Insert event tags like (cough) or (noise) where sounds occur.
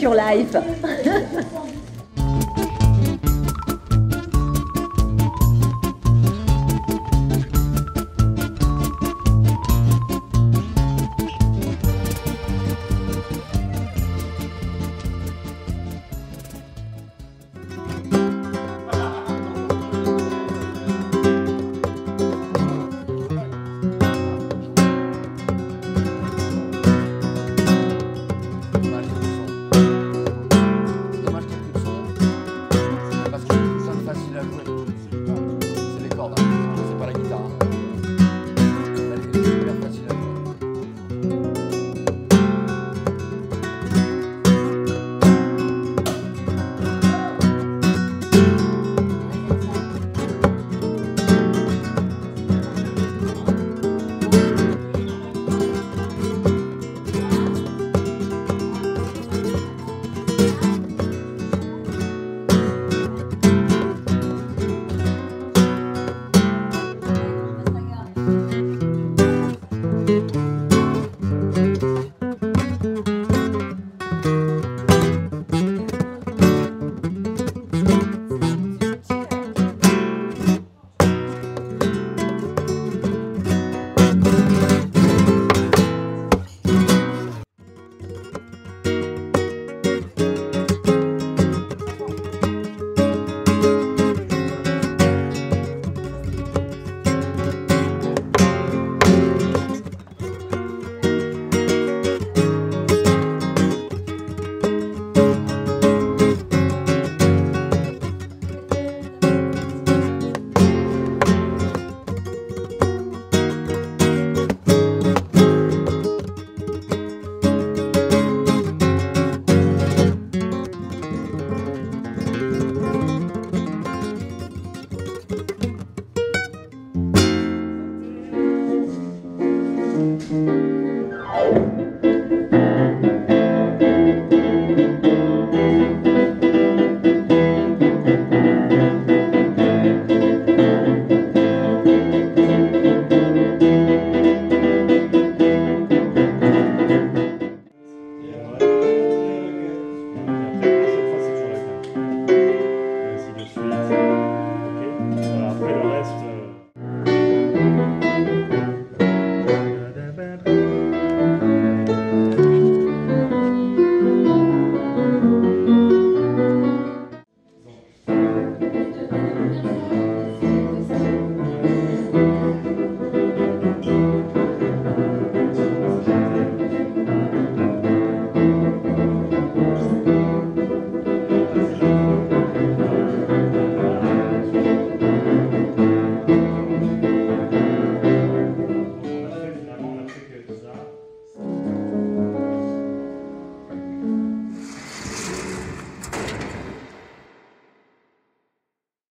Culture Life. (laughs)